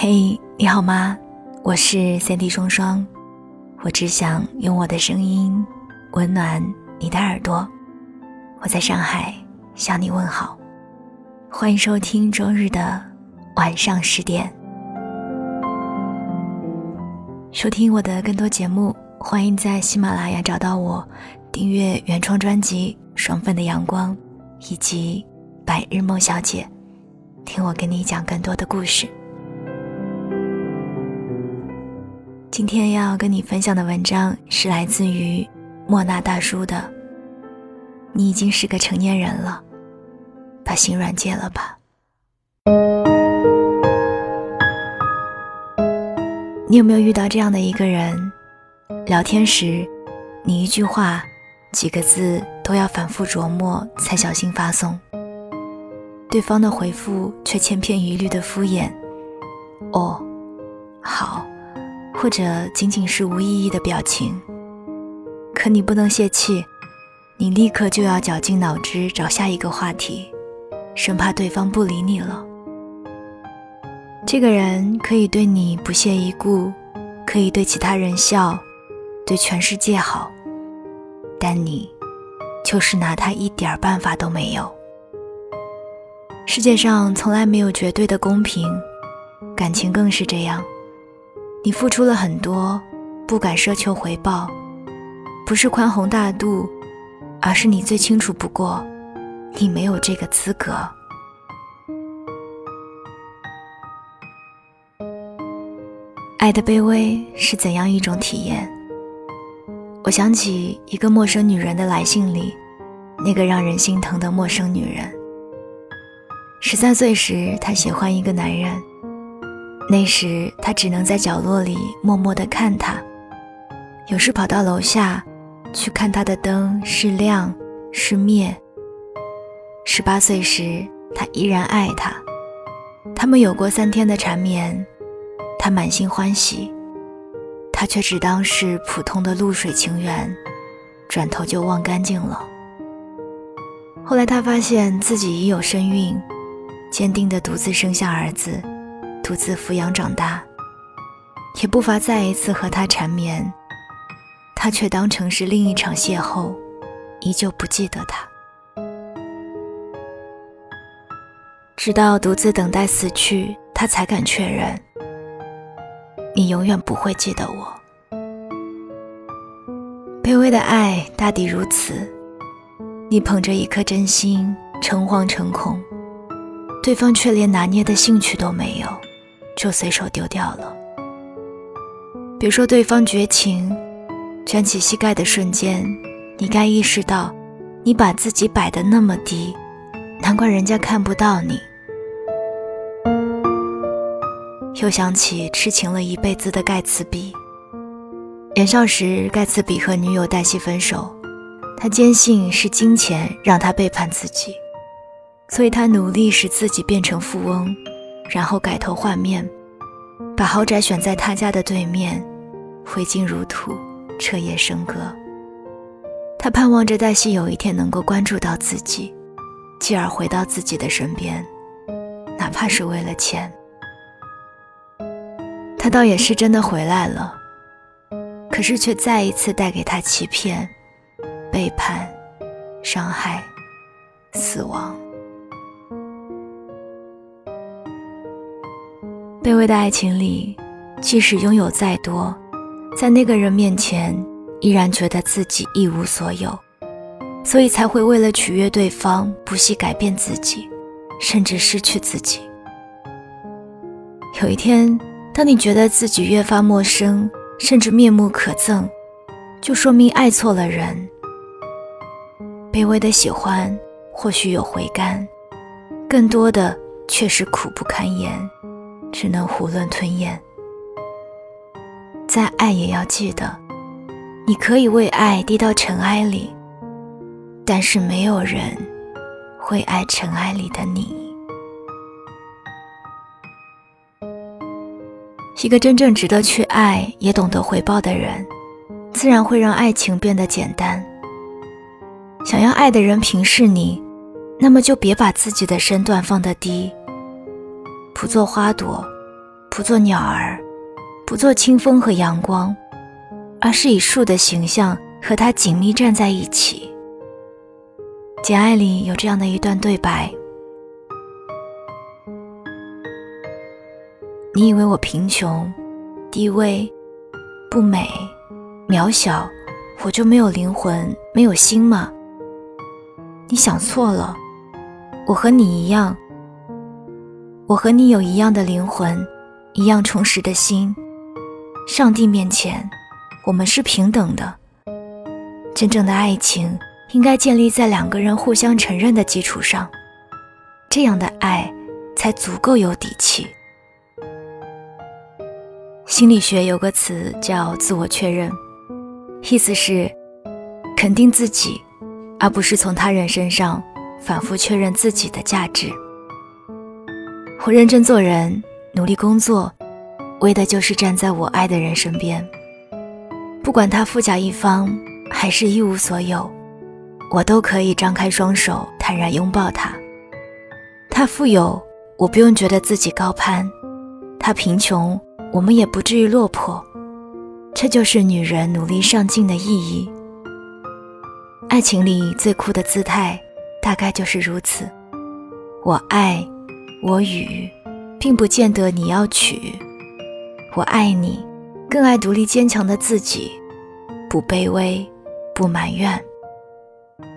嘿，你好吗？我是三 D 双双，我只想用我的声音温暖你的耳朵。我在上海向你问好，欢迎收听周日的晚上十点。收听我的更多节目，欢迎在喜马拉雅找到我，订阅原创专辑《双份的阳光》，以及《白日梦小姐》，听我跟你讲更多的故事。今天要跟你分享的文章是来自于莫那大叔的。你已经是个成年人了，把心软戒了吧。你有没有遇到这样的一个人？聊天时，你一句话、几个字都要反复琢磨才小心发送，对方的回复却千篇一律的敷衍。哦，好。或者仅仅是无意义的表情，可你不能泄气，你立刻就要绞尽脑汁找下一个话题，生怕对方不理你了。这个人可以对你不屑一顾，可以对其他人笑，对全世界好，但你就是拿他一点办法都没有。世界上从来没有绝对的公平，感情更是这样。你付出了很多，不敢奢求回报，不是宽宏大度，而是你最清楚不过，你没有这个资格。爱的卑微是怎样一种体验？我想起一个陌生女人的来信里，那个让人心疼的陌生女人。十三岁时，她喜欢一个男人。那时，他只能在角落里默默地看他，有时跑到楼下，去看他的灯是亮是灭。十八岁时，他依然爱他，他们有过三天的缠绵，他满心欢喜，他却只当是普通的露水情缘，转头就忘干净了。后来，他发现自己已有身孕，坚定地独自生下儿子。独自抚养长大，也不乏再一次和他缠绵，他却当成是另一场邂逅，依旧不记得他。直到独自等待死去，他才敢确认：你永远不会记得我。卑微的爱大抵如此，你捧着一颗真心，诚惶诚恐，对方却连拿捏的兴趣都没有。就随手丢掉了。别说对方绝情，卷起膝盖的瞬间，你该意识到，你把自己摆得那么低，难怪人家看不到你。又想起痴情了一辈子的盖茨比。年少时，盖茨比和女友黛西分手，他坚信是金钱让他背叛自己，所以他努力使自己变成富翁。然后改头换面，把豪宅选在他家的对面，挥金如土，彻夜笙歌。他盼望着黛西有一天能够关注到自己，继而回到自己的身边，哪怕是为了钱。他倒也是真的回来了，可是却再一次带给他欺骗、背叛、伤害、死亡。卑微的爱情里，即使拥有再多，在那个人面前，依然觉得自己一无所有，所以才会为了取悦对方，不惜改变自己，甚至失去自己。有一天，当你觉得自己越发陌生，甚至面目可憎，就说明爱错了人。卑微的喜欢或许有回甘，更多的却是苦不堪言。只能囫囵吞咽。再爱也要记得，你可以为爱低到尘埃里，但是没有人会爱尘埃里的你。一个真正值得去爱也懂得回报的人，自然会让爱情变得简单。想要爱的人平视你，那么就别把自己的身段放得低。不做花朵，不做鸟儿，不做清风和阳光，而是以树的形象和它紧密站在一起。《简爱》里有这样的一段对白：“你以为我贫穷、低微、不美、渺小，我就没有灵魂、没有心吗？你想错了，我和你一样。”我和你有一样的灵魂，一样充实的心。上帝面前，我们是平等的。真正的爱情应该建立在两个人互相承认的基础上，这样的爱才足够有底气。心理学有个词叫自我确认，意思是肯定自己，而不是从他人身上反复确认自己的价值。我认真做人，努力工作，为的就是站在我爱的人身边。不管他富甲一方还是一无所有，我都可以张开双手，坦然拥抱他。他富有，我不用觉得自己高攀；他贫穷，我们也不至于落魄。这就是女人努力上进的意义。爱情里最酷的姿态，大概就是如此。我爱。我与，并不见得你要娶。我爱你，更爱独立坚强的自己，不卑微，不埋怨。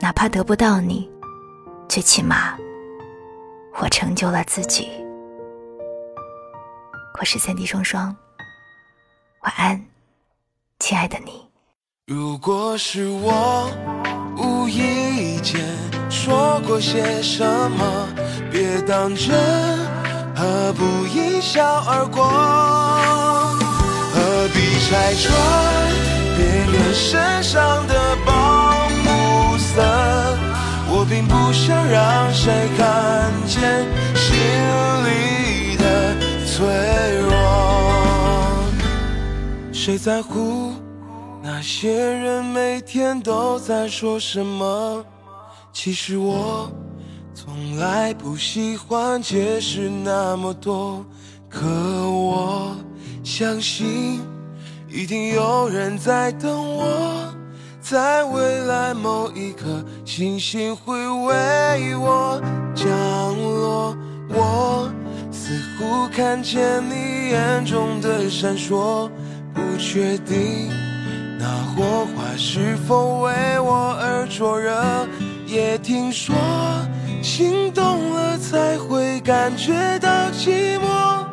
哪怕得不到你，最起码我成就了自己。我是三 D 双双，晚安，亲爱的你。如果是我无意间说过些什么。别当真，何不一笑而过？何必拆穿别人身上的保护色？我并不想让谁看见心里的脆弱。谁在乎那些人每天都在说什么？其实我。从来不喜欢解释那么多，可我相信一定有人在等我，在未来某一刻，星星会为我降落。我似乎看见你眼中的闪烁，不确定那火花是否为我而灼热，也听说。心动了才会感觉到寂寞，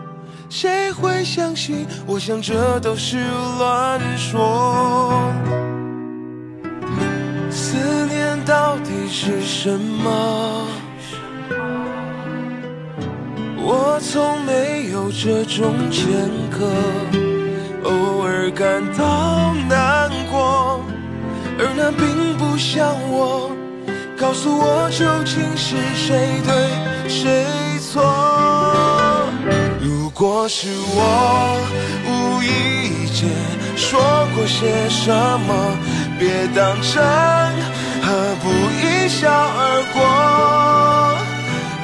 谁会相信？我想这都是乱说。思念到底是什么？我从没有这种前科，偶尔感到难过，而那并不像我。告诉我究竟是谁对谁错？如果是我无意间说过些什么，别当真，何不一笑而过？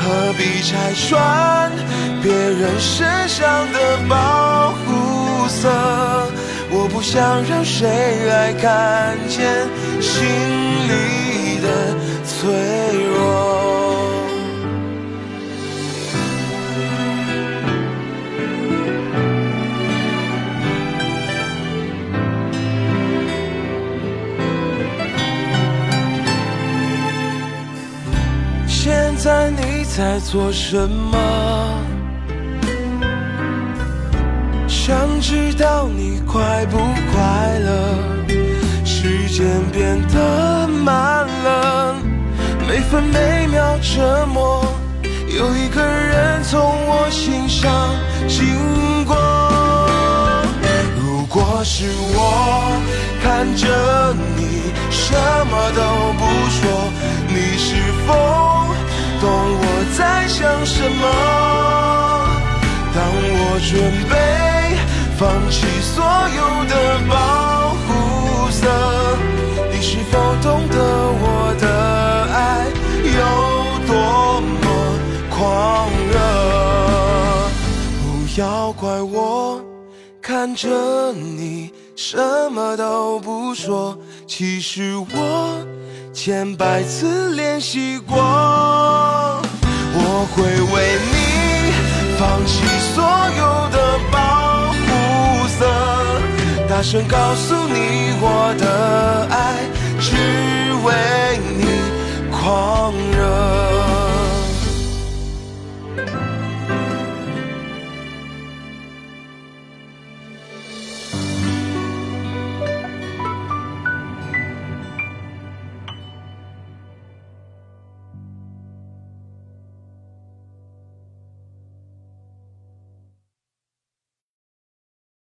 何必拆穿别人身上的保护色？我不想让谁来看见心里。脆弱。现在你在做什么？想知道你快不快乐？时间变得慢了。每分每秒折磨，有一个人从我心上经过。如果是我看着你什么都不说，你是否懂我在想什么？当我准备放弃所有的保护色，你是否懂得我看着你什么都不说，其实我千百次练习过。我会为你放弃所有的保护色，大声告诉你我的爱只为你。狂热。